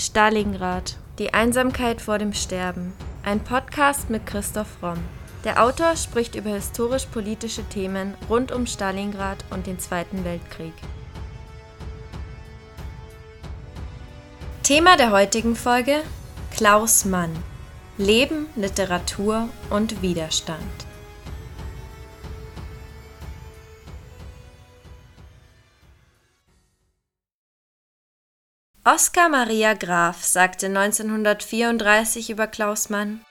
Stalingrad. Die Einsamkeit vor dem Sterben. Ein Podcast mit Christoph Romm. Der Autor spricht über historisch-politische Themen rund um Stalingrad und den Zweiten Weltkrieg. Thema der heutigen Folge: Klaus Mann. Leben, Literatur und Widerstand. Oskar Maria Graf sagte 1934 über Klaus Mann: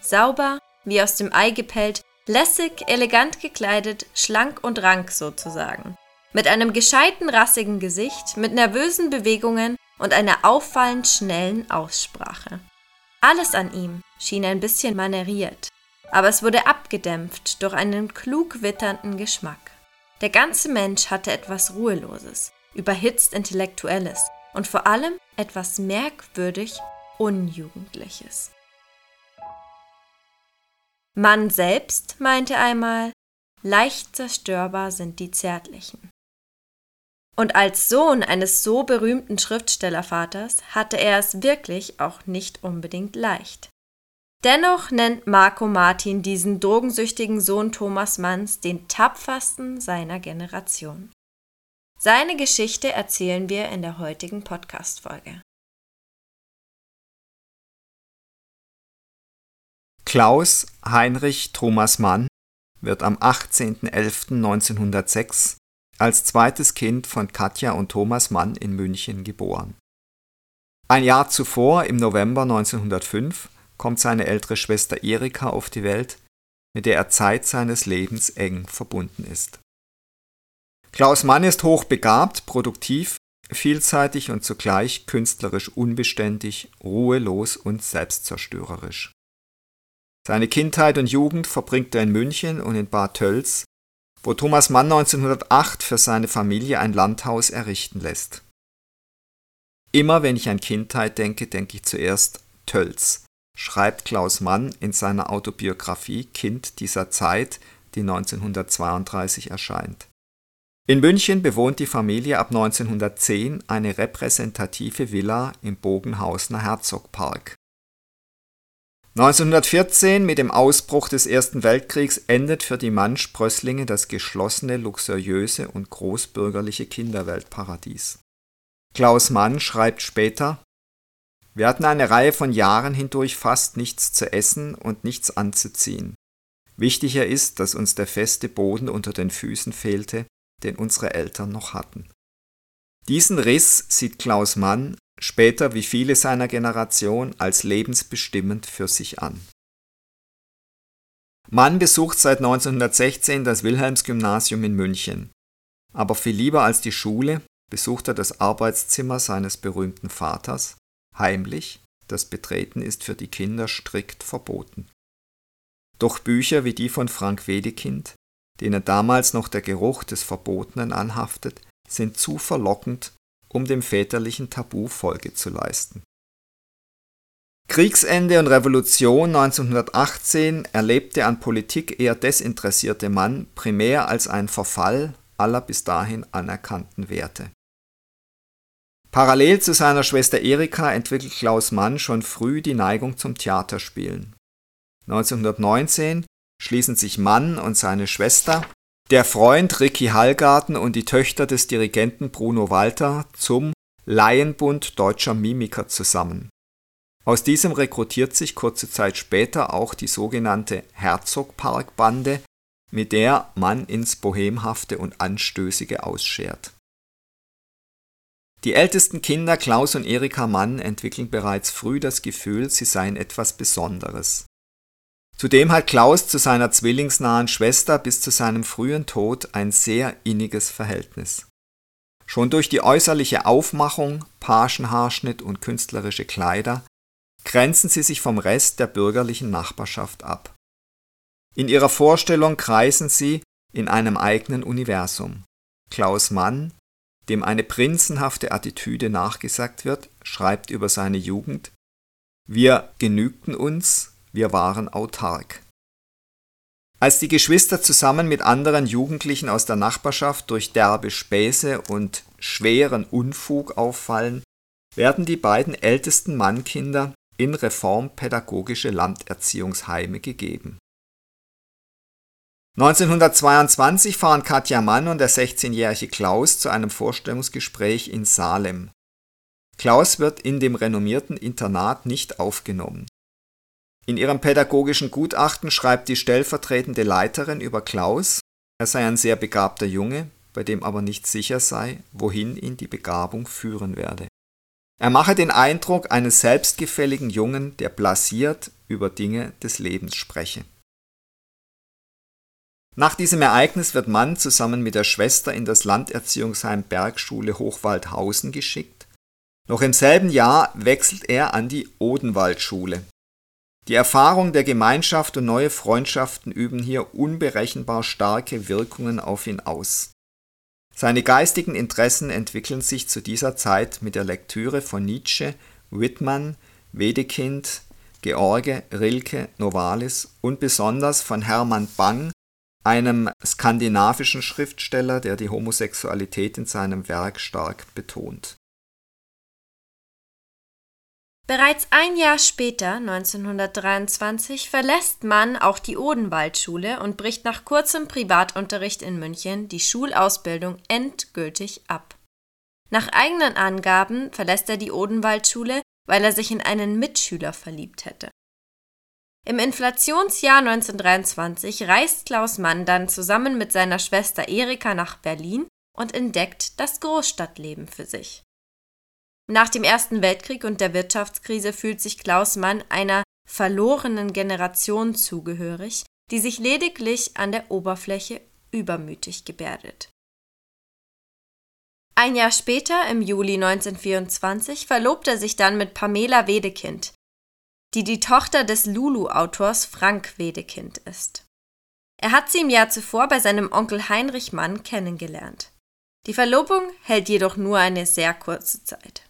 Sauber, wie aus dem Ei gepellt, lässig, elegant gekleidet, schlank und rank sozusagen. Mit einem gescheiten, rassigen Gesicht, mit nervösen Bewegungen und einer auffallend schnellen Aussprache. Alles an ihm schien ein bisschen maneriert, aber es wurde abgedämpft durch einen klug witternden Geschmack. Der ganze Mensch hatte etwas Ruheloses, überhitzt Intellektuelles, und vor allem etwas merkwürdig Unjugendliches. Mann selbst meinte einmal, leicht zerstörbar sind die Zärtlichen. Und als Sohn eines so berühmten Schriftstellervaters hatte er es wirklich auch nicht unbedingt leicht. Dennoch nennt Marco Martin diesen drogensüchtigen Sohn Thomas Manns den tapfersten seiner Generation. Seine Geschichte erzählen wir in der heutigen Podcast-Folge. Klaus Heinrich Thomas Mann wird am 18.11.1906 als zweites Kind von Katja und Thomas Mann in München geboren. Ein Jahr zuvor, im November 1905, kommt seine ältere Schwester Erika auf die Welt, mit der er Zeit seines Lebens eng verbunden ist. Klaus Mann ist hochbegabt, produktiv, vielseitig und zugleich künstlerisch unbeständig, ruhelos und selbstzerstörerisch. Seine Kindheit und Jugend verbringt er in München und in Bad Tölz, wo Thomas Mann 1908 für seine Familie ein Landhaus errichten lässt. Immer wenn ich an Kindheit denke, denke ich zuerst Tölz, schreibt Klaus Mann in seiner Autobiografie Kind dieser Zeit, die 1932 erscheint. In München bewohnt die Familie ab 1910 eine repräsentative Villa im Bogenhausener Herzogpark. 1914 mit dem Ausbruch des Ersten Weltkriegs endet für die Mann-Sprösslinge das geschlossene, luxuriöse und großbürgerliche Kinderweltparadies. Klaus Mann schreibt später Wir hatten eine Reihe von Jahren hindurch fast nichts zu essen und nichts anzuziehen. Wichtiger ist, dass uns der feste Boden unter den Füßen fehlte den unsere Eltern noch hatten. Diesen Riss sieht Klaus Mann später wie viele seiner Generation als lebensbestimmend für sich an. Mann besucht seit 1916 das Wilhelmsgymnasium in München. Aber viel lieber als die Schule besucht er das Arbeitszimmer seines berühmten Vaters, heimlich, das Betreten ist für die Kinder strikt verboten. Doch Bücher wie die von Frank Wedekind denen damals noch der Geruch des Verbotenen anhaftet, sind zu verlockend, um dem väterlichen Tabu Folge zu leisten. Kriegsende und Revolution 1918 erlebte an Politik eher desinteressierte Mann primär als einen Verfall aller bis dahin anerkannten Werte. Parallel zu seiner Schwester Erika entwickelt Klaus Mann schon früh die Neigung zum Theaterspielen. 1919 schließen sich Mann und seine Schwester, der Freund Ricky Hallgarten und die Töchter des Dirigenten Bruno Walter zum Laienbund deutscher Mimiker zusammen. Aus diesem rekrutiert sich kurze Zeit später auch die sogenannte Herzogparkbande, mit der Mann ins Bohemhafte und Anstößige ausschert. Die ältesten Kinder Klaus und Erika Mann entwickeln bereits früh das Gefühl, sie seien etwas Besonderes. Zudem hat Klaus zu seiner zwillingsnahen Schwester bis zu seinem frühen Tod ein sehr inniges Verhältnis. Schon durch die äußerliche Aufmachung, Pagenhaarschnitt und künstlerische Kleider grenzen sie sich vom Rest der bürgerlichen Nachbarschaft ab. In ihrer Vorstellung kreisen sie in einem eigenen Universum. Klaus Mann, dem eine prinzenhafte Attitüde nachgesagt wird, schreibt über seine Jugend Wir genügten uns, wir waren autark. Als die Geschwister zusammen mit anderen Jugendlichen aus der Nachbarschaft durch derbe Späße und schweren Unfug auffallen, werden die beiden ältesten Mannkinder in reformpädagogische Landerziehungsheime gegeben. 1922 fahren Katja Mann und der 16-jährige Klaus zu einem Vorstellungsgespräch in Salem. Klaus wird in dem renommierten Internat nicht aufgenommen. In ihrem pädagogischen Gutachten schreibt die stellvertretende Leiterin über Klaus, er sei ein sehr begabter Junge, bei dem aber nicht sicher sei, wohin ihn die Begabung führen werde. Er mache den Eindruck eines selbstgefälligen Jungen, der blasiert über Dinge des Lebens spreche. Nach diesem Ereignis wird Mann zusammen mit der Schwester in das Landerziehungsheim Bergschule Hochwaldhausen geschickt. Noch im selben Jahr wechselt er an die Odenwaldschule. Die Erfahrung der Gemeinschaft und neue Freundschaften üben hier unberechenbar starke Wirkungen auf ihn aus. Seine geistigen Interessen entwickeln sich zu dieser Zeit mit der Lektüre von Nietzsche, Whitman, Wedekind, George, Rilke, Novalis und besonders von Hermann Bang, einem skandinavischen Schriftsteller, der die Homosexualität in seinem Werk stark betont Bereits ein Jahr später, 1923, verlässt Mann auch die Odenwaldschule und bricht nach kurzem Privatunterricht in München die Schulausbildung endgültig ab. Nach eigenen Angaben verlässt er die Odenwaldschule, weil er sich in einen Mitschüler verliebt hätte. Im Inflationsjahr 1923 reist Klaus Mann dann zusammen mit seiner Schwester Erika nach Berlin und entdeckt das Großstadtleben für sich. Nach dem Ersten Weltkrieg und der Wirtschaftskrise fühlt sich Klaus Mann einer verlorenen Generation zugehörig, die sich lediglich an der Oberfläche übermütig gebärdet. Ein Jahr später, im Juli 1924, verlobt er sich dann mit Pamela Wedekind, die die Tochter des Lulu-Autors Frank Wedekind ist. Er hat sie im Jahr zuvor bei seinem Onkel Heinrich Mann kennengelernt. Die Verlobung hält jedoch nur eine sehr kurze Zeit.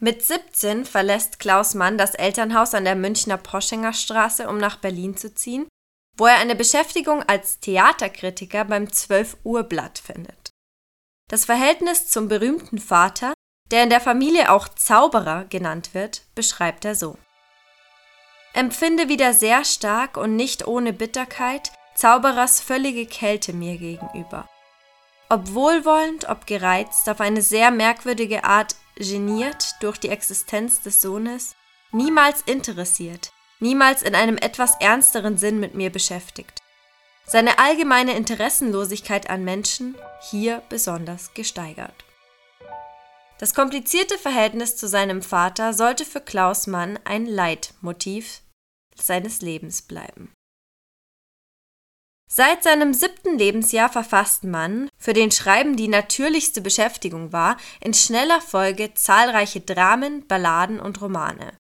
Mit 17 verlässt Klaus Mann das Elternhaus an der Münchner Poschinger Straße, um nach Berlin zu ziehen, wo er eine Beschäftigung als Theaterkritiker beim 12 Uhr Blatt findet. Das Verhältnis zum berühmten Vater, der in der Familie auch Zauberer genannt wird, beschreibt er so. Empfinde wieder sehr stark und nicht ohne Bitterkeit Zauberers völlige Kälte mir gegenüber. Ob wohlwollend, ob gereizt, auf eine sehr merkwürdige Art geniert durch die Existenz des Sohnes, niemals interessiert, niemals in einem etwas ernsteren Sinn mit mir beschäftigt. Seine allgemeine Interessenlosigkeit an Menschen hier besonders gesteigert. Das komplizierte Verhältnis zu seinem Vater sollte für Klaus Mann ein Leitmotiv seines Lebens bleiben. Seit seinem siebten Lebensjahr verfasst Mann, für den Schreiben die natürlichste Beschäftigung war, in schneller Folge zahlreiche Dramen, Balladen und Romane.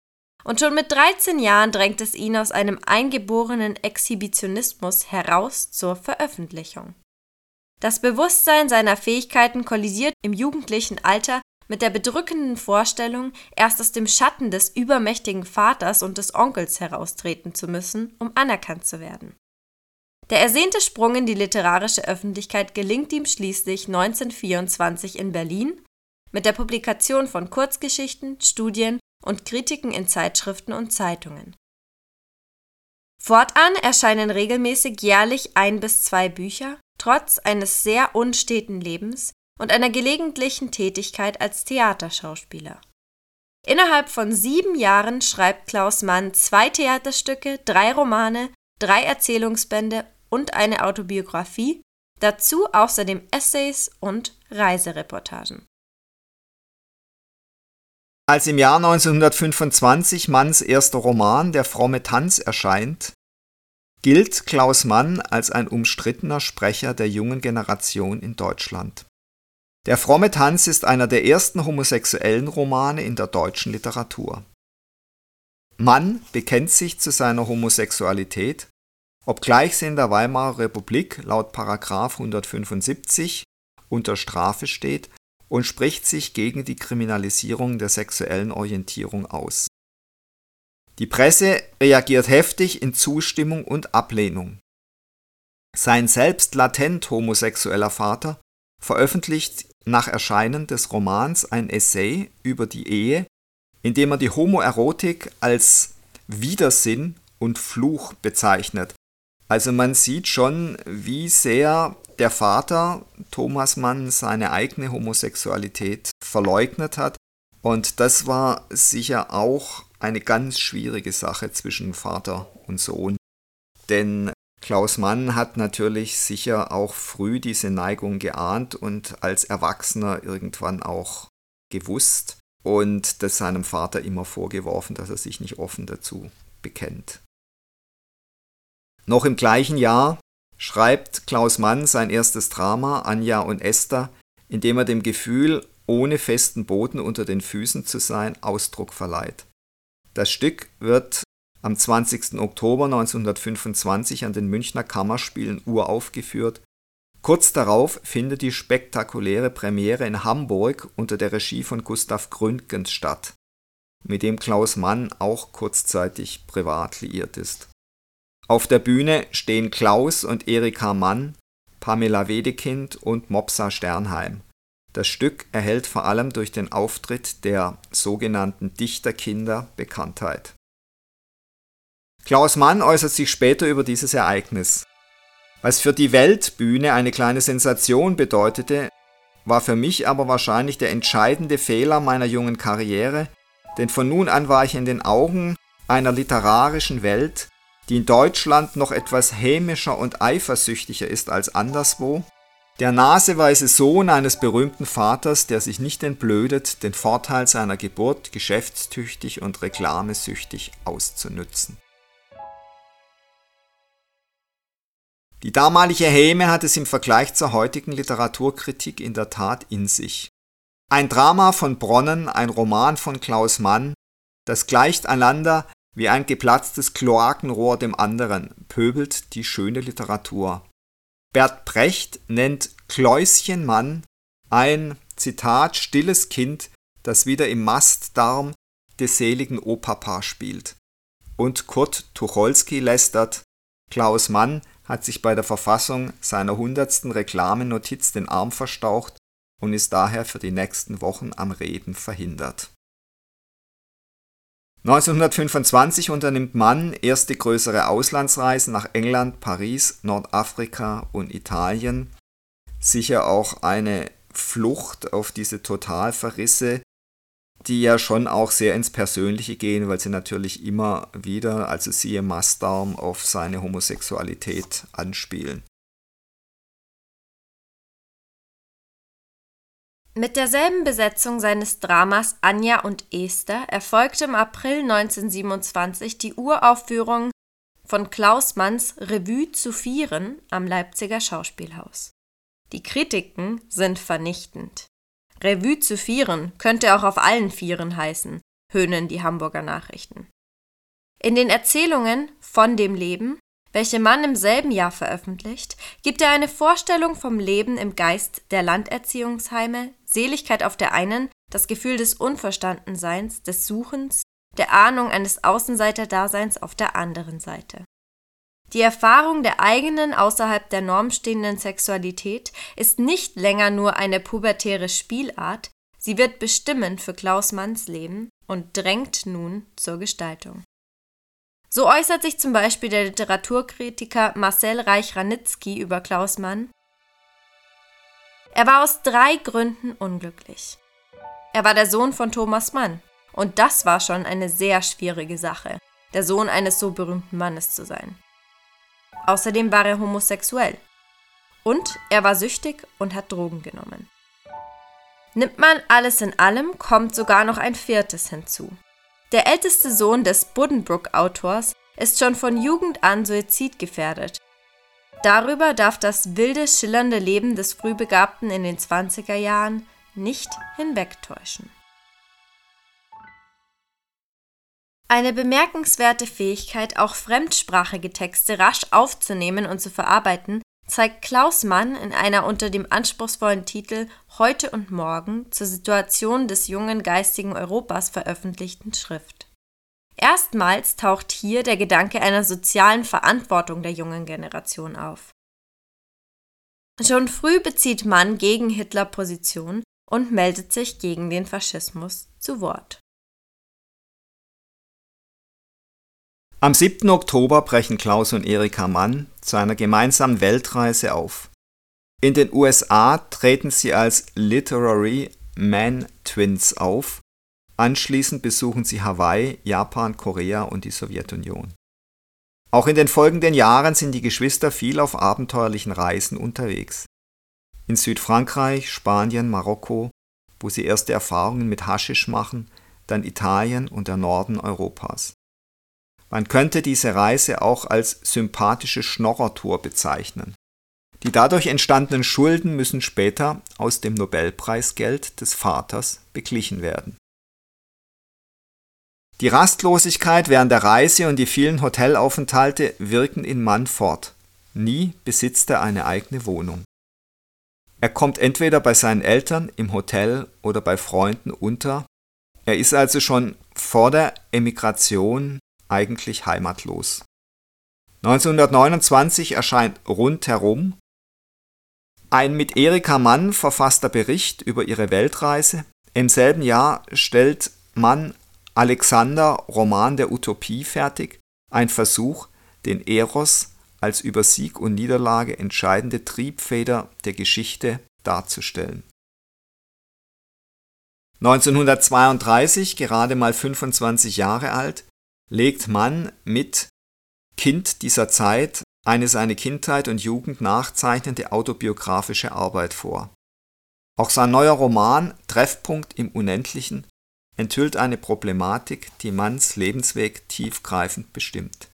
Und schon mit 13 Jahren drängt es ihn aus einem eingeborenen Exhibitionismus heraus zur Veröffentlichung. Das Bewusstsein seiner Fähigkeiten kollisiert im jugendlichen Alter mit der bedrückenden Vorstellung, erst aus dem Schatten des übermächtigen Vaters und des Onkels heraustreten zu müssen, um anerkannt zu werden. Der ersehnte Sprung in die literarische Öffentlichkeit gelingt ihm schließlich 1924 in Berlin mit der Publikation von Kurzgeschichten, Studien und Kritiken in Zeitschriften und Zeitungen. Fortan erscheinen regelmäßig jährlich ein bis zwei Bücher, trotz eines sehr unsteten Lebens und einer gelegentlichen Tätigkeit als Theaterschauspieler. Innerhalb von sieben Jahren schreibt Klaus Mann zwei Theaterstücke, drei Romane, drei Erzählungsbände und eine Autobiografie, dazu außerdem Essays und Reisereportagen. Als im Jahr 1925 Manns erster Roman Der fromme Tanz erscheint, gilt Klaus Mann als ein umstrittener Sprecher der jungen Generation in Deutschland. Der fromme Tanz ist einer der ersten homosexuellen Romane in der deutschen Literatur. Mann bekennt sich zu seiner Homosexualität Obgleich sie in der Weimarer Republik laut § 175 unter Strafe steht und spricht sich gegen die Kriminalisierung der sexuellen Orientierung aus. Die Presse reagiert heftig in Zustimmung und Ablehnung. Sein selbst latent homosexueller Vater veröffentlicht nach Erscheinen des Romans ein Essay über die Ehe, in dem er die Homoerotik als Widersinn und Fluch bezeichnet. Also man sieht schon, wie sehr der Vater Thomas Mann seine eigene Homosexualität verleugnet hat. Und das war sicher auch eine ganz schwierige Sache zwischen Vater und Sohn. Denn Klaus Mann hat natürlich sicher auch früh diese Neigung geahnt und als Erwachsener irgendwann auch gewusst und das seinem Vater immer vorgeworfen, dass er sich nicht offen dazu bekennt. Noch im gleichen Jahr schreibt Klaus Mann sein erstes Drama Anja und Esther, in dem er dem Gefühl, ohne festen Boden unter den Füßen zu sein, Ausdruck verleiht. Das Stück wird am 20. Oktober 1925 an den Münchner Kammerspielen uraufgeführt. Kurz darauf findet die spektakuläre Premiere in Hamburg unter der Regie von Gustav Gründgens statt, mit dem Klaus Mann auch kurzzeitig privat liiert ist. Auf der Bühne stehen Klaus und Erika Mann, Pamela Wedekind und Mopsa Sternheim. Das Stück erhält vor allem durch den Auftritt der sogenannten Dichterkinder Bekanntheit. Klaus Mann äußert sich später über dieses Ereignis. Was für die Weltbühne eine kleine Sensation bedeutete, war für mich aber wahrscheinlich der entscheidende Fehler meiner jungen Karriere, denn von nun an war ich in den Augen einer literarischen Welt, die in Deutschland noch etwas hämischer und eifersüchtiger ist als anderswo, der naseweise Sohn eines berühmten Vaters, der sich nicht entblödet, den Vorteil seiner Geburt geschäftstüchtig und reklamesüchtig auszunützen. Die damalige Häme hat es im Vergleich zur heutigen Literaturkritik in der Tat in sich. Ein Drama von Bronnen, ein Roman von Klaus Mann, das gleicht einander wie ein geplatztes Kloakenrohr dem anderen, pöbelt die schöne Literatur. Bert Brecht nennt Kläuschen Mann ein, Zitat, stilles Kind, das wieder im Mastdarm des seligen Opapa spielt. Und Kurt Tucholsky lästert, Klaus Mann hat sich bei der Verfassung seiner hundertsten Reklamenotiz den Arm verstaucht und ist daher für die nächsten Wochen am Reden verhindert. 1925 unternimmt Mann erste größere Auslandsreisen nach England, Paris, Nordafrika und Italien. Sicher auch eine Flucht auf diese Totalverrisse, die ja schon auch sehr ins Persönliche gehen, weil sie natürlich immer wieder, also siehe Mastdarm, auf seine Homosexualität anspielen. Mit derselben Besetzung seines Dramas Anja und Esther erfolgte im April 1927 die Uraufführung von Klaus Manns Revue zu Vieren am Leipziger Schauspielhaus. Die Kritiken sind vernichtend. Revue zu Vieren könnte auch auf allen Vieren heißen, höhnen die Hamburger Nachrichten. In den Erzählungen von dem Leben, welche Mann im selben Jahr veröffentlicht, gibt er eine Vorstellung vom Leben im Geist der Landerziehungsheime, Seligkeit auf der einen, das Gefühl des Unverstandenseins, des Suchens, der Ahnung eines Außenseiterdaseins auf der anderen Seite. Die Erfahrung der eigenen außerhalb der Norm stehenden Sexualität ist nicht länger nur eine pubertäre Spielart, sie wird bestimmend für Klaus Manns Leben und drängt nun zur Gestaltung. So äußert sich zum Beispiel der Literaturkritiker Marcel Reich-Ranitzky über Klaus Mann. Er war aus drei Gründen unglücklich. Er war der Sohn von Thomas Mann, und das war schon eine sehr schwierige Sache, der Sohn eines so berühmten Mannes zu sein. Außerdem war er homosexuell. Und er war süchtig und hat Drogen genommen. Nimmt man alles in allem, kommt sogar noch ein viertes hinzu. Der älteste Sohn des Buddenbrook-Autors ist schon von Jugend an suizidgefährdet. Darüber darf das wilde, schillernde Leben des Frühbegabten in den 20er Jahren nicht hinwegtäuschen. Eine bemerkenswerte Fähigkeit, auch fremdsprachige Texte rasch aufzunehmen und zu verarbeiten, zeigt Klaus Mann in einer unter dem anspruchsvollen Titel Heute und Morgen zur Situation des jungen geistigen Europas veröffentlichten Schrift. Erstmals taucht hier der Gedanke einer sozialen Verantwortung der jungen Generation auf. Schon früh bezieht Mann gegen Hitler Position und meldet sich gegen den Faschismus zu Wort. Am 7. Oktober brechen Klaus und Erika Mann zu einer gemeinsamen Weltreise auf. In den USA treten sie als Literary Man Twins auf. Anschließend besuchen sie Hawaii, Japan, Korea und die Sowjetunion. Auch in den folgenden Jahren sind die Geschwister viel auf abenteuerlichen Reisen unterwegs. In Südfrankreich, Spanien, Marokko, wo sie erste Erfahrungen mit Haschisch machen, dann Italien und der Norden Europas. Man könnte diese Reise auch als sympathische Schnorrertour bezeichnen. Die dadurch entstandenen Schulden müssen später aus dem Nobelpreisgeld des Vaters beglichen werden. Die Rastlosigkeit während der Reise und die vielen Hotelaufenthalte wirken in Mann fort. Nie besitzt er eine eigene Wohnung. Er kommt entweder bei seinen Eltern im Hotel oder bei Freunden unter. Er ist also schon vor der Emigration eigentlich heimatlos. 1929 erscheint Rundherum ein mit Erika Mann verfasster Bericht über ihre Weltreise. Im selben Jahr stellt Mann Alexander Roman der Utopie fertig, ein Versuch, den Eros als über Sieg und Niederlage entscheidende Triebfeder der Geschichte darzustellen. 1932, gerade mal 25 Jahre alt, legt Mann mit Kind dieser Zeit eine seine Kindheit und Jugend nachzeichnende autobiografische Arbeit vor. Auch sein neuer Roman Treffpunkt im Unendlichen enthüllt eine Problematik, die Manns Lebensweg tiefgreifend bestimmt.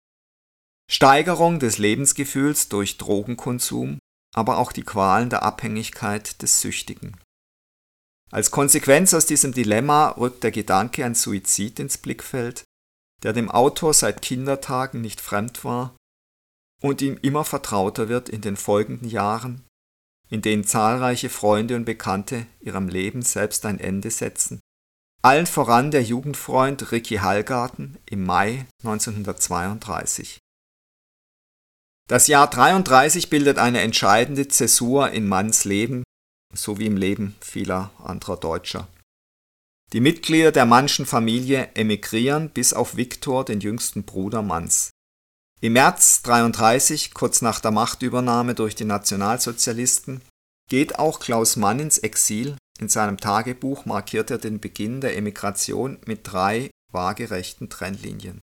Steigerung des Lebensgefühls durch Drogenkonsum, aber auch die Qualen der Abhängigkeit des Süchtigen. Als Konsequenz aus diesem Dilemma rückt der Gedanke an Suizid ins Blickfeld, der dem Autor seit Kindertagen nicht fremd war und ihm immer vertrauter wird in den folgenden Jahren, in denen zahlreiche Freunde und Bekannte ihrem Leben selbst ein Ende setzen. Allen voran der Jugendfreund Ricky Hallgarten im Mai 1932. Das Jahr 33 bildet eine entscheidende Zäsur in Manns Leben sowie im Leben vieler anderer Deutscher. Die Mitglieder der Mannschen Familie emigrieren bis auf Viktor, den jüngsten Bruder Manns. Im März 33, kurz nach der Machtübernahme durch die Nationalsozialisten, geht auch Klaus Mann ins Exil. In seinem Tagebuch markiert er den Beginn der Emigration mit drei waagerechten Trennlinien.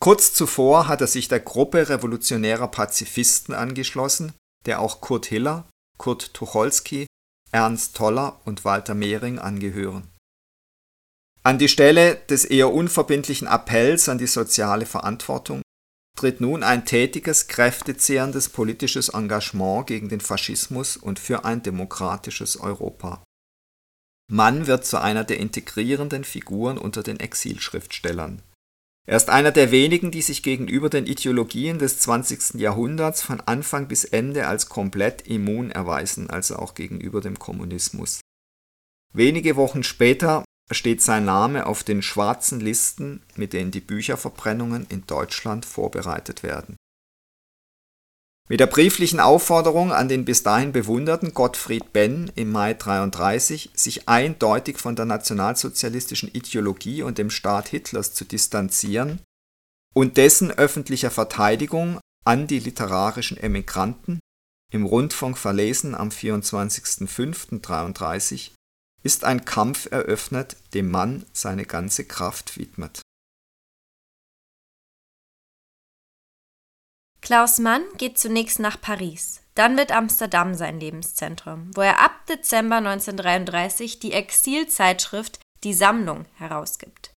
Kurz zuvor hat er sich der Gruppe revolutionärer Pazifisten angeschlossen, der auch Kurt Hiller, Kurt Tucholsky, Ernst Toller und Walter Mehring angehören. An die Stelle des eher unverbindlichen Appells an die soziale Verantwortung tritt nun ein tätiges, kräftezehrendes politisches Engagement gegen den Faschismus und für ein demokratisches Europa. Mann wird zu einer der integrierenden Figuren unter den Exilschriftstellern. Er ist einer der wenigen, die sich gegenüber den Ideologien des 20. Jahrhunderts von Anfang bis Ende als komplett immun erweisen, also auch gegenüber dem Kommunismus. Wenige Wochen später steht sein Name auf den schwarzen Listen, mit denen die Bücherverbrennungen in Deutschland vorbereitet werden. Mit der brieflichen Aufforderung an den bis dahin bewunderten Gottfried Benn im Mai 33, sich eindeutig von der nationalsozialistischen Ideologie und dem Staat Hitlers zu distanzieren und dessen öffentlicher Verteidigung an die literarischen Emigranten im Rundfunk verlesen am 24.05.33 ist ein Kampf eröffnet, dem Mann seine ganze Kraft widmet. Klaus Mann geht zunächst nach Paris. Dann wird Amsterdam sein Lebenszentrum, wo er ab Dezember 1933 die Exilzeitschrift Die Sammlung herausgibt.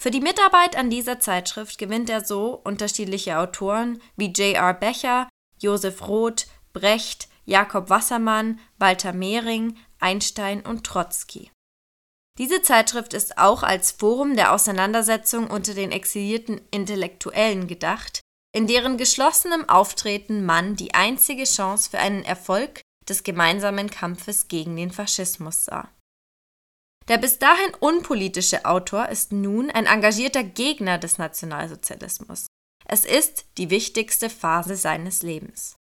Für die Mitarbeit an dieser Zeitschrift gewinnt er so unterschiedliche Autoren wie J.R. Becher, Josef Roth, Brecht, Jakob Wassermann, Walter Mehring, Einstein und Trotzki. Diese Zeitschrift ist auch als Forum der Auseinandersetzung unter den exilierten Intellektuellen gedacht, in deren geschlossenem Auftreten man die einzige Chance für einen Erfolg des gemeinsamen Kampfes gegen den Faschismus sah. Der bis dahin unpolitische Autor ist nun ein engagierter Gegner des Nationalsozialismus. Es ist die wichtigste Phase seines Lebens.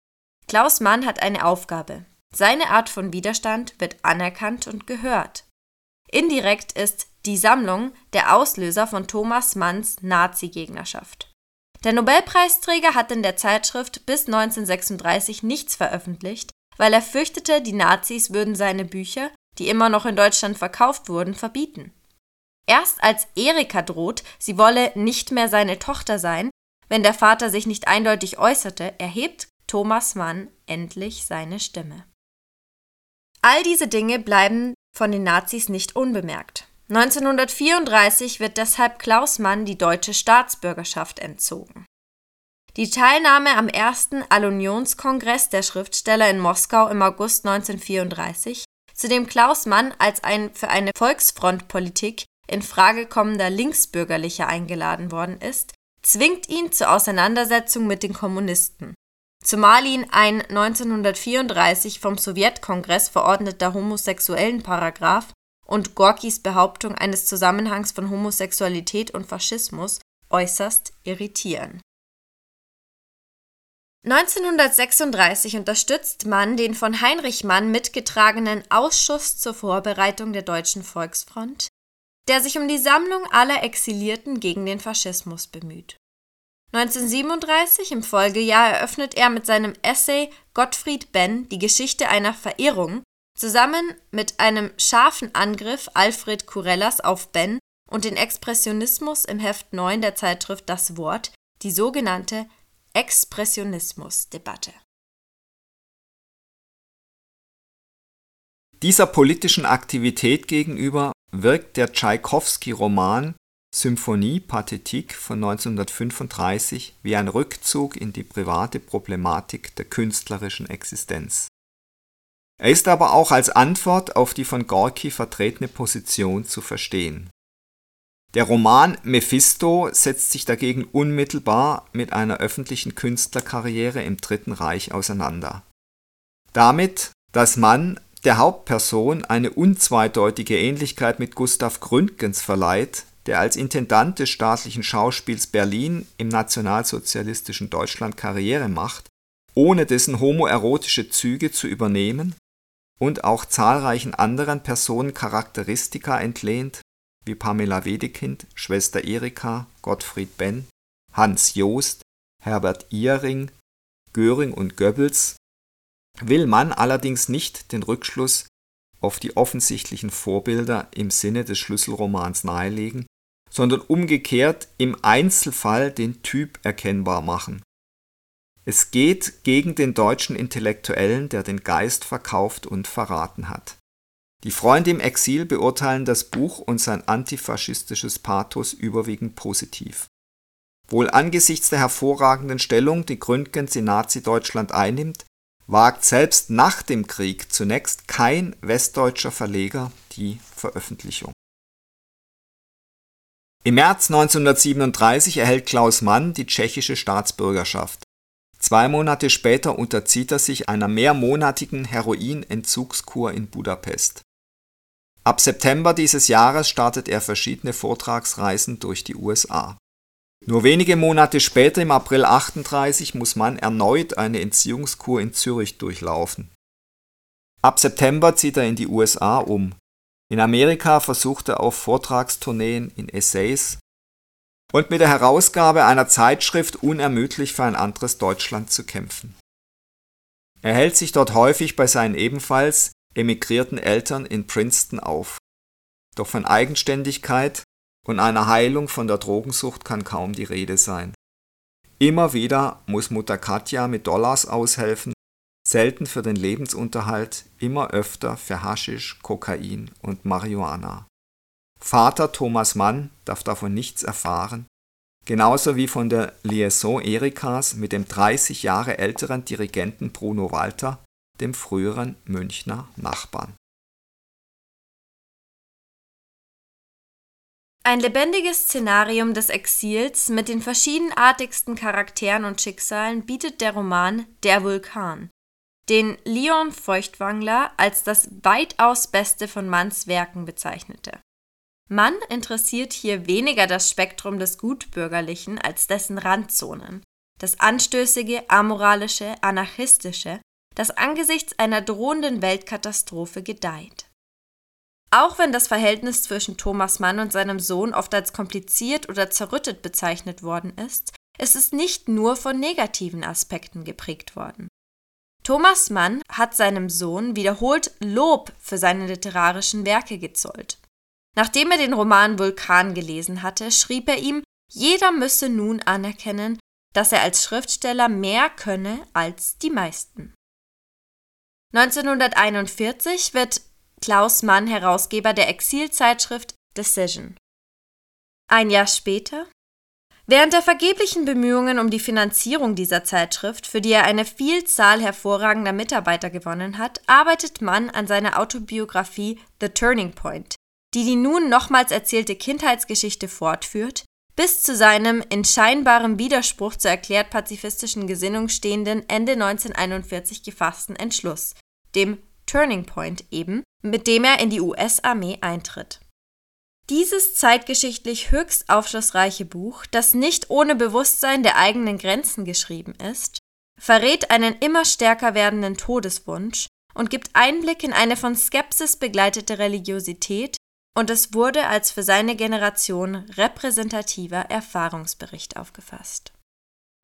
Klaus Mann hat eine Aufgabe. Seine Art von Widerstand wird anerkannt und gehört. Indirekt ist die Sammlung der Auslöser von Thomas Manns Nazi-Gegnerschaft. Der Nobelpreisträger hat in der Zeitschrift bis 1936 nichts veröffentlicht, weil er fürchtete, die Nazis würden seine Bücher, die immer noch in Deutschland verkauft wurden, verbieten. Erst als Erika droht, sie wolle nicht mehr seine Tochter sein, wenn der Vater sich nicht eindeutig äußerte, erhebt Thomas Mann endlich seine Stimme. All diese Dinge bleiben von den Nazis nicht unbemerkt. 1934 wird deshalb Klaus Mann die deutsche Staatsbürgerschaft entzogen. Die Teilnahme am ersten Allunionskongress der Schriftsteller in Moskau im August 1934, zu dem Klaus Mann als ein für eine Volksfrontpolitik in Frage kommender Linksbürgerlicher eingeladen worden ist, zwingt ihn zur Auseinandersetzung mit den Kommunisten zumal ihn ein 1934 vom Sowjetkongress verordneter Homosexuellenparagraph und Gorkis Behauptung eines Zusammenhangs von Homosexualität und Faschismus äußerst irritieren. 1936 unterstützt man den von Heinrich Mann mitgetragenen Ausschuss zur Vorbereitung der Deutschen Volksfront, der sich um die Sammlung aller Exilierten gegen den Faschismus bemüht 1937, im Folgejahr, eröffnet er mit seinem Essay Gottfried Benn die Geschichte einer Verirrung zusammen mit einem scharfen Angriff Alfred Kurellas auf Benn und den Expressionismus im Heft 9 der Zeitschrift Das Wort, die sogenannte Expressionismusdebatte. Dieser politischen Aktivität gegenüber wirkt der Tschaikowski-Roman Symphonie Pathetique von 1935 wie ein Rückzug in die private Problematik der künstlerischen Existenz. Er ist aber auch als Antwort auf die von Gorki vertretene Position zu verstehen. Der Roman Mephisto setzt sich dagegen unmittelbar mit einer öffentlichen Künstlerkarriere im Dritten Reich auseinander. Damit, dass man der Hauptperson eine unzweideutige Ähnlichkeit mit Gustav Gründgens verleiht, der als Intendant des Staatlichen Schauspiels Berlin im nationalsozialistischen Deutschland Karriere macht, ohne dessen homoerotische Züge zu übernehmen und auch zahlreichen anderen Personen Charakteristika entlehnt, wie Pamela Wedekind, Schwester Erika, Gottfried Benn, Hans Joost, Herbert Ihring, Göring und Goebbels, will man allerdings nicht den Rückschluss auf die offensichtlichen Vorbilder im Sinne des Schlüsselromans nahelegen sondern umgekehrt im Einzelfall den Typ erkennbar machen. Es geht gegen den deutschen Intellektuellen, der den Geist verkauft und verraten hat. Die Freunde im Exil beurteilen das Buch und sein antifaschistisches Pathos überwiegend positiv. Wohl angesichts der hervorragenden Stellung, die Gründgens in Nazi-Deutschland einnimmt, wagt selbst nach dem Krieg zunächst kein westdeutscher Verleger die Veröffentlichung. Im März 1937 erhält Klaus Mann die tschechische Staatsbürgerschaft. Zwei Monate später unterzieht er sich einer mehrmonatigen Heroinentzugskur in Budapest. Ab September dieses Jahres startet er verschiedene Vortragsreisen durch die USA. Nur wenige Monate später, im April 38, muss Mann erneut eine Entziehungskur in Zürich durchlaufen. Ab September zieht er in die USA um in Amerika versuchte er auf Vortragstourneen in Essays und mit der Herausgabe einer Zeitschrift unermüdlich für ein anderes Deutschland zu kämpfen. Er hält sich dort häufig bei seinen ebenfalls emigrierten Eltern in Princeton auf. Doch von Eigenständigkeit und einer Heilung von der Drogensucht kann kaum die Rede sein. Immer wieder muss Mutter Katja mit Dollars aushelfen selten für den Lebensunterhalt, immer öfter für Haschisch, Kokain und Marihuana. Vater Thomas Mann darf davon nichts erfahren, genauso wie von der Liaison Erikas mit dem 30 Jahre älteren Dirigenten Bruno Walter, dem früheren Münchner Nachbarn. Ein lebendiges Szenarium des Exils mit den verschiedenartigsten Charakteren und Schicksalen bietet der Roman Der Vulkan, den Leon Feuchtwangler als das weitaus beste von Manns Werken bezeichnete. Mann interessiert hier weniger das Spektrum des Gutbürgerlichen als dessen Randzonen. das anstößige, amoralische, anarchistische, das angesichts einer drohenden Weltkatastrophe gedeiht. Auch wenn das Verhältnis zwischen Thomas Mann und seinem Sohn oft als kompliziert oder zerrüttet bezeichnet worden ist, ist es nicht nur von negativen Aspekten geprägt worden. Thomas Mann hat seinem Sohn wiederholt Lob für seine literarischen Werke gezollt. Nachdem er den Roman Vulkan gelesen hatte, schrieb er ihm, jeder müsse nun anerkennen, dass er als Schriftsteller mehr könne als die meisten. 1941 wird Klaus Mann Herausgeber der Exilzeitschrift Decision. Ein Jahr später Während der vergeblichen Bemühungen um die Finanzierung dieser Zeitschrift, für die er eine Vielzahl hervorragender Mitarbeiter gewonnen hat, arbeitet Mann an seiner Autobiografie The Turning Point, die die nun nochmals erzählte Kindheitsgeschichte fortführt, bis zu seinem in scheinbarem Widerspruch zur erklärt pazifistischen Gesinnung stehenden Ende 1941 gefassten Entschluss, dem Turning Point eben, mit dem er in die US-Armee eintritt. Dieses zeitgeschichtlich höchst aufschlussreiche Buch, das nicht ohne Bewusstsein der eigenen Grenzen geschrieben ist, verrät einen immer stärker werdenden Todeswunsch und gibt Einblick in eine von Skepsis begleitete Religiosität, und es wurde als für seine Generation repräsentativer Erfahrungsbericht aufgefasst.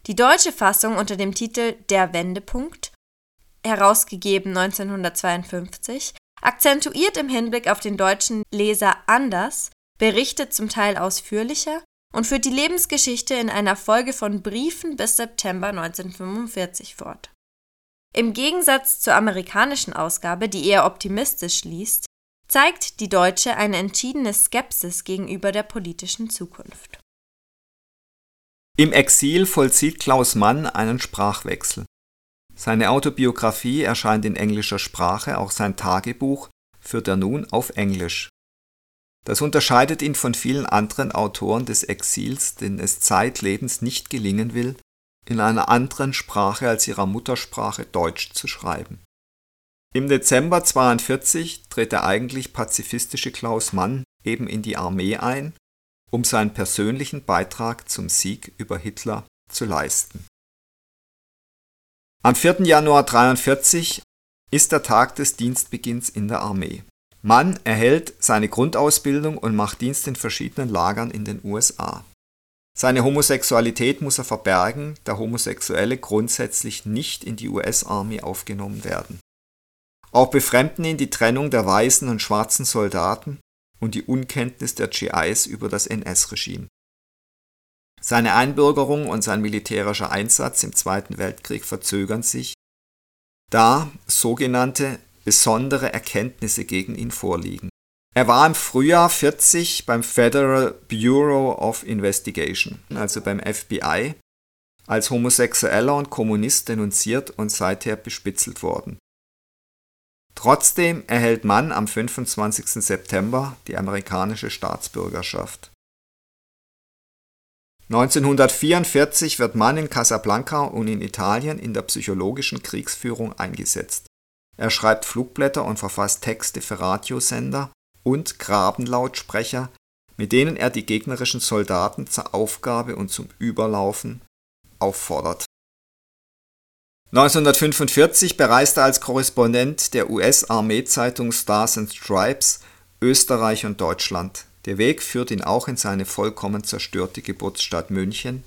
Die deutsche Fassung unter dem Titel Der Wendepunkt, herausgegeben 1952, akzentuiert im Hinblick auf den deutschen Leser anders berichtet zum Teil ausführlicher und führt die Lebensgeschichte in einer Folge von Briefen bis September 1945 fort. Im Gegensatz zur amerikanischen Ausgabe, die eher optimistisch liest, zeigt die deutsche eine entschiedene Skepsis gegenüber der politischen Zukunft. Im Exil vollzieht Klaus Mann einen Sprachwechsel. Seine Autobiografie erscheint in englischer Sprache, auch sein Tagebuch führt er nun auf Englisch. Das unterscheidet ihn von vielen anderen Autoren des Exils, denen es zeitlebens nicht gelingen will, in einer anderen Sprache als ihrer Muttersprache Deutsch zu schreiben. Im Dezember 42 tritt der eigentlich pazifistische Klaus Mann eben in die Armee ein, um seinen persönlichen Beitrag zum Sieg über Hitler zu leisten. Am 4. Januar 43 ist der Tag des Dienstbeginns in der Armee. Mann erhält seine Grundausbildung und macht Dienst in verschiedenen Lagern in den USA. Seine Homosexualität muss er verbergen, da Homosexuelle grundsätzlich nicht in die US-Army aufgenommen werden. Auch befremden ihn die Trennung der weißen und schwarzen Soldaten und die Unkenntnis der GIs über das NS-Regime. Seine Einbürgerung und sein militärischer Einsatz im Zweiten Weltkrieg verzögern sich, da sogenannte besondere Erkenntnisse gegen ihn vorliegen. Er war im Frühjahr 40 beim Federal Bureau of Investigation, also beim FBI, als Homosexueller und Kommunist denunziert und seither bespitzelt worden. Trotzdem erhält Mann am 25. September die amerikanische Staatsbürgerschaft. 1944 wird Mann in Casablanca und in Italien in der psychologischen Kriegsführung eingesetzt. Er schreibt Flugblätter und verfasst Texte für Radiosender und Grabenlautsprecher, mit denen er die gegnerischen Soldaten zur Aufgabe und zum Überlaufen auffordert. 1945 bereist er als Korrespondent der US-Armeezeitung Stars and Stripes Österreich und Deutschland. Der Weg führt ihn auch in seine vollkommen zerstörte Geburtsstadt München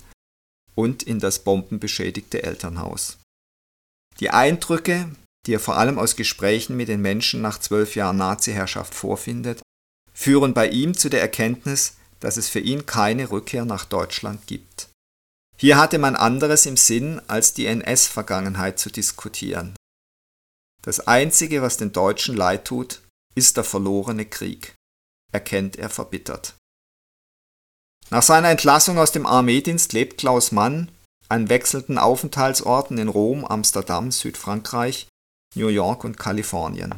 und in das bombenbeschädigte Elternhaus. Die Eindrücke, die er vor allem aus Gesprächen mit den Menschen nach zwölf Jahren Nazi-Herrschaft vorfindet, führen bei ihm zu der Erkenntnis, dass es für ihn keine Rückkehr nach Deutschland gibt. Hier hatte man anderes im Sinn, als die NS-Vergangenheit zu diskutieren. Das Einzige, was den Deutschen leid tut, ist der verlorene Krieg, erkennt er verbittert. Nach seiner Entlassung aus dem Armeedienst lebt Klaus Mann an wechselnden Aufenthaltsorten in Rom, Amsterdam, Südfrankreich New York und Kalifornien.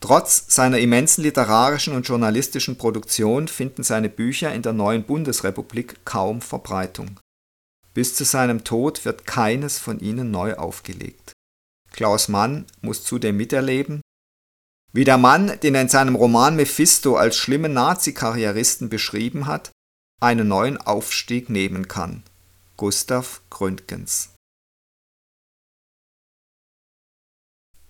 Trotz seiner immensen literarischen und journalistischen Produktion finden seine Bücher in der neuen Bundesrepublik kaum Verbreitung. Bis zu seinem Tod wird keines von ihnen neu aufgelegt. Klaus Mann muss zudem miterleben, wie der Mann, den er in seinem Roman Mephisto als schlimmen Nazi-Karrieristen beschrieben hat, einen neuen Aufstieg nehmen kann. Gustav Gründgens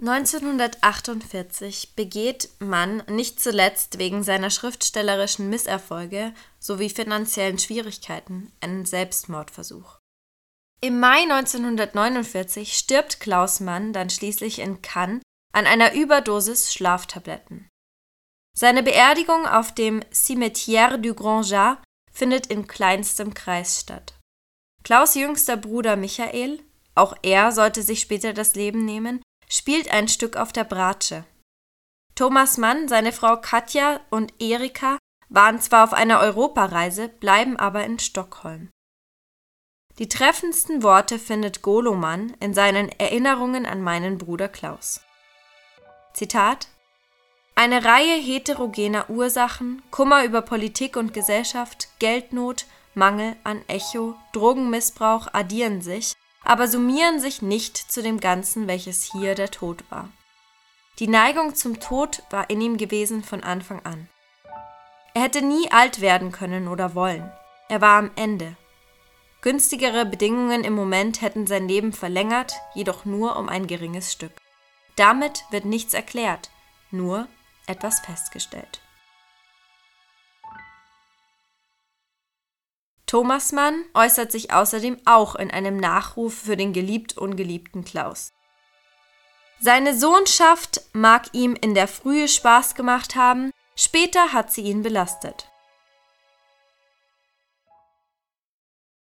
1948 begeht Mann nicht zuletzt wegen seiner schriftstellerischen Misserfolge sowie finanziellen Schwierigkeiten einen Selbstmordversuch. Im Mai 1949 stirbt Klaus Mann dann schließlich in Cannes an einer Überdosis Schlaftabletten. Seine Beerdigung auf dem Cimetière du Grand Jas findet in kleinstem Kreis statt. Klaus jüngster Bruder Michael, auch er sollte sich später das Leben nehmen, spielt ein Stück auf der Bratsche. Thomas Mann, seine Frau Katja und Erika waren zwar auf einer Europareise, bleiben aber in Stockholm. Die treffendsten Worte findet Goloman in seinen Erinnerungen an meinen Bruder Klaus. Zitat Eine Reihe heterogener Ursachen, Kummer über Politik und Gesellschaft, Geldnot, Mangel an Echo, Drogenmissbrauch addieren sich, aber summieren sich nicht zu dem Ganzen, welches hier der Tod war. Die Neigung zum Tod war in ihm gewesen von Anfang an. Er hätte nie alt werden können oder wollen. Er war am Ende. Günstigere Bedingungen im Moment hätten sein Leben verlängert, jedoch nur um ein geringes Stück. Damit wird nichts erklärt, nur etwas festgestellt. Thomas Mann äußert sich außerdem auch in einem Nachruf für den geliebt-ungeliebten Klaus. Seine Sohnschaft mag ihm in der Frühe Spaß gemacht haben, später hat sie ihn belastet.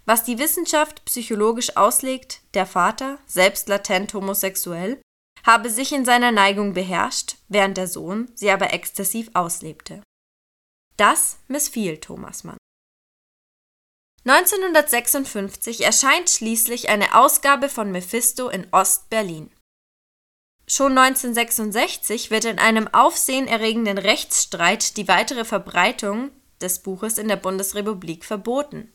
Was die Wissenschaft psychologisch auslegt, der Vater, selbst latent homosexuell, habe sich in seiner Neigung beherrscht, während der Sohn sie aber exzessiv auslebte. Das missfiel Thomas Mann. 1956 erscheint schließlich eine Ausgabe von Mephisto in Ost-Berlin. Schon 1966 wird in einem aufsehenerregenden Rechtsstreit die weitere Verbreitung des Buches in der Bundesrepublik verboten.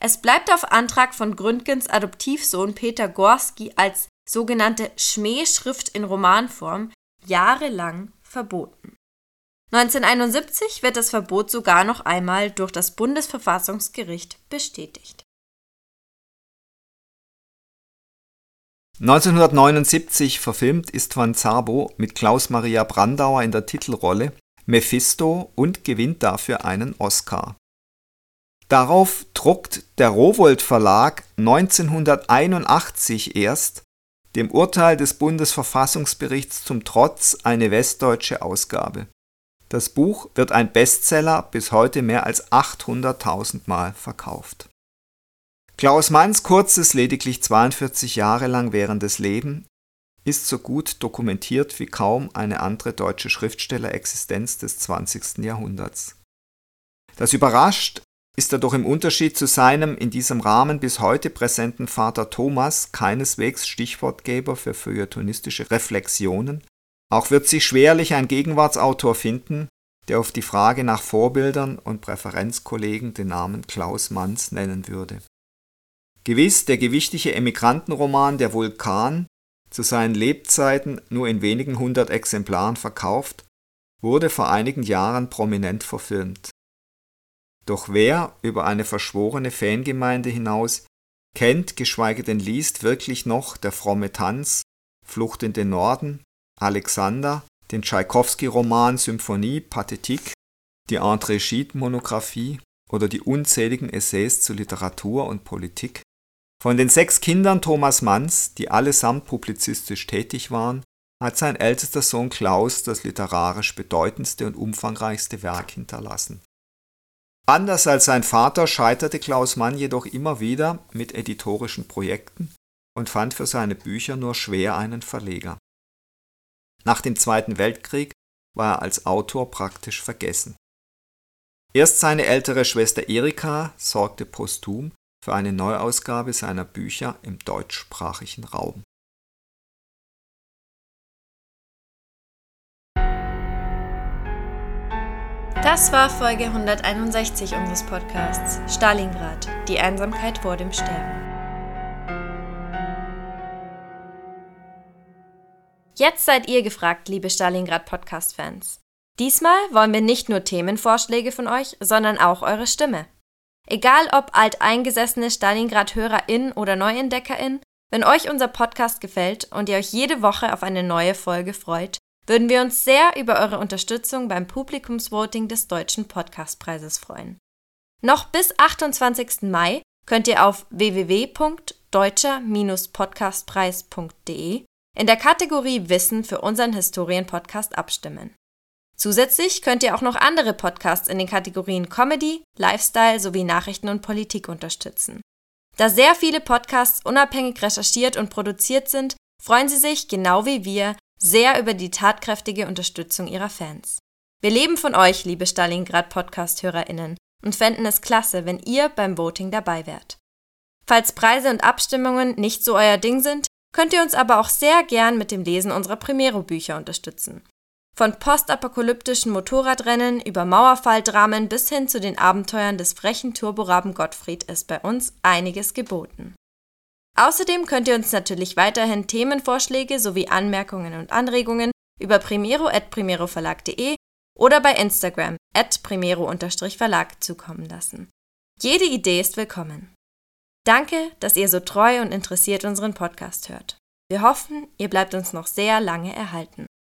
Es bleibt auf Antrag von Gründgens Adoptivsohn Peter Gorski als sogenannte Schmähschrift in Romanform jahrelang verboten. 1971 wird das Verbot sogar noch einmal durch das Bundesverfassungsgericht bestätigt. 1979 verfilmt Istvan Szabo mit Klaus Maria Brandauer in der Titelrolle Mephisto und gewinnt dafür einen Oscar. Darauf druckt der Rowohlt Verlag 1981 erst dem Urteil des Bundesverfassungsgerichts zum Trotz eine westdeutsche Ausgabe das Buch wird ein Bestseller, bis heute mehr als 800.000 Mal verkauft. Klaus Manns kurzes, lediglich 42 Jahre lang währendes Leben ist so gut dokumentiert wie kaum eine andere deutsche Schriftstellerexistenz des 20. Jahrhunderts. Das überrascht ist er doch im Unterschied zu seinem in diesem Rahmen bis heute präsenten Vater Thomas keineswegs Stichwortgeber für feuilletonistische Reflexionen, auch wird sich schwerlich ein Gegenwartsautor finden, der auf die Frage nach Vorbildern und Präferenzkollegen den Namen Klaus Manns nennen würde. Gewiss der gewichtige Emigrantenroman Der Vulkan, zu seinen Lebzeiten nur in wenigen hundert Exemplaren verkauft, wurde vor einigen Jahren prominent verfilmt. Doch wer über eine verschworene Fangemeinde hinaus kennt, geschweige denn liest, wirklich noch der fromme Tanz, Flucht in den Norden, Alexander, den Tschaikowski-Roman Symphonie Pathetique, die André Gide-Monographie oder die unzähligen Essays zu Literatur und Politik. Von den sechs Kindern Thomas Manns, die allesamt publizistisch tätig waren, hat sein ältester Sohn Klaus das literarisch bedeutendste und umfangreichste Werk hinterlassen. Anders als sein Vater scheiterte Klaus Mann jedoch immer wieder mit editorischen Projekten und fand für seine Bücher nur schwer einen Verleger. Nach dem Zweiten Weltkrieg war er als Autor praktisch vergessen. Erst seine ältere Schwester Erika sorgte posthum für eine Neuausgabe seiner Bücher im deutschsprachigen Raum. Das war Folge 161 unseres Podcasts Stalingrad, die Einsamkeit vor dem Sterben. Jetzt seid ihr gefragt, liebe Stalingrad Podcast-Fans. Diesmal wollen wir nicht nur Themenvorschläge von euch, sondern auch eure Stimme. Egal ob alteingesessene Stalingrad-HörerInnen oder NeuentdeckerInnen, wenn euch unser Podcast gefällt und ihr euch jede Woche auf eine neue Folge freut, würden wir uns sehr über eure Unterstützung beim Publikumsvoting des Deutschen Podcastpreises freuen. Noch bis 28. Mai könnt ihr auf www.deutscher-podcastpreis.de in der Kategorie Wissen für unseren Historienpodcast abstimmen. Zusätzlich könnt ihr auch noch andere Podcasts in den Kategorien Comedy, Lifestyle sowie Nachrichten und Politik unterstützen. Da sehr viele Podcasts unabhängig recherchiert und produziert sind, freuen sie sich, genau wie wir, sehr über die tatkräftige Unterstützung ihrer Fans. Wir leben von euch, liebe Stalingrad Podcast-HörerInnen, und fänden es klasse, wenn ihr beim Voting dabei wärt. Falls Preise und Abstimmungen nicht so euer Ding sind, könnt ihr uns aber auch sehr gern mit dem Lesen unserer Primero-Bücher unterstützen. Von postapokalyptischen Motorradrennen über Mauerfalldramen bis hin zu den Abenteuern des frechen Turboraben Gottfried ist bei uns einiges geboten. Außerdem könnt ihr uns natürlich weiterhin Themenvorschläge sowie Anmerkungen und Anregungen über primero.primeroverlag.de oder bei Instagram at primero-verlag zukommen lassen. Jede Idee ist willkommen. Danke, dass ihr so treu und interessiert unseren Podcast hört. Wir hoffen, ihr bleibt uns noch sehr lange erhalten.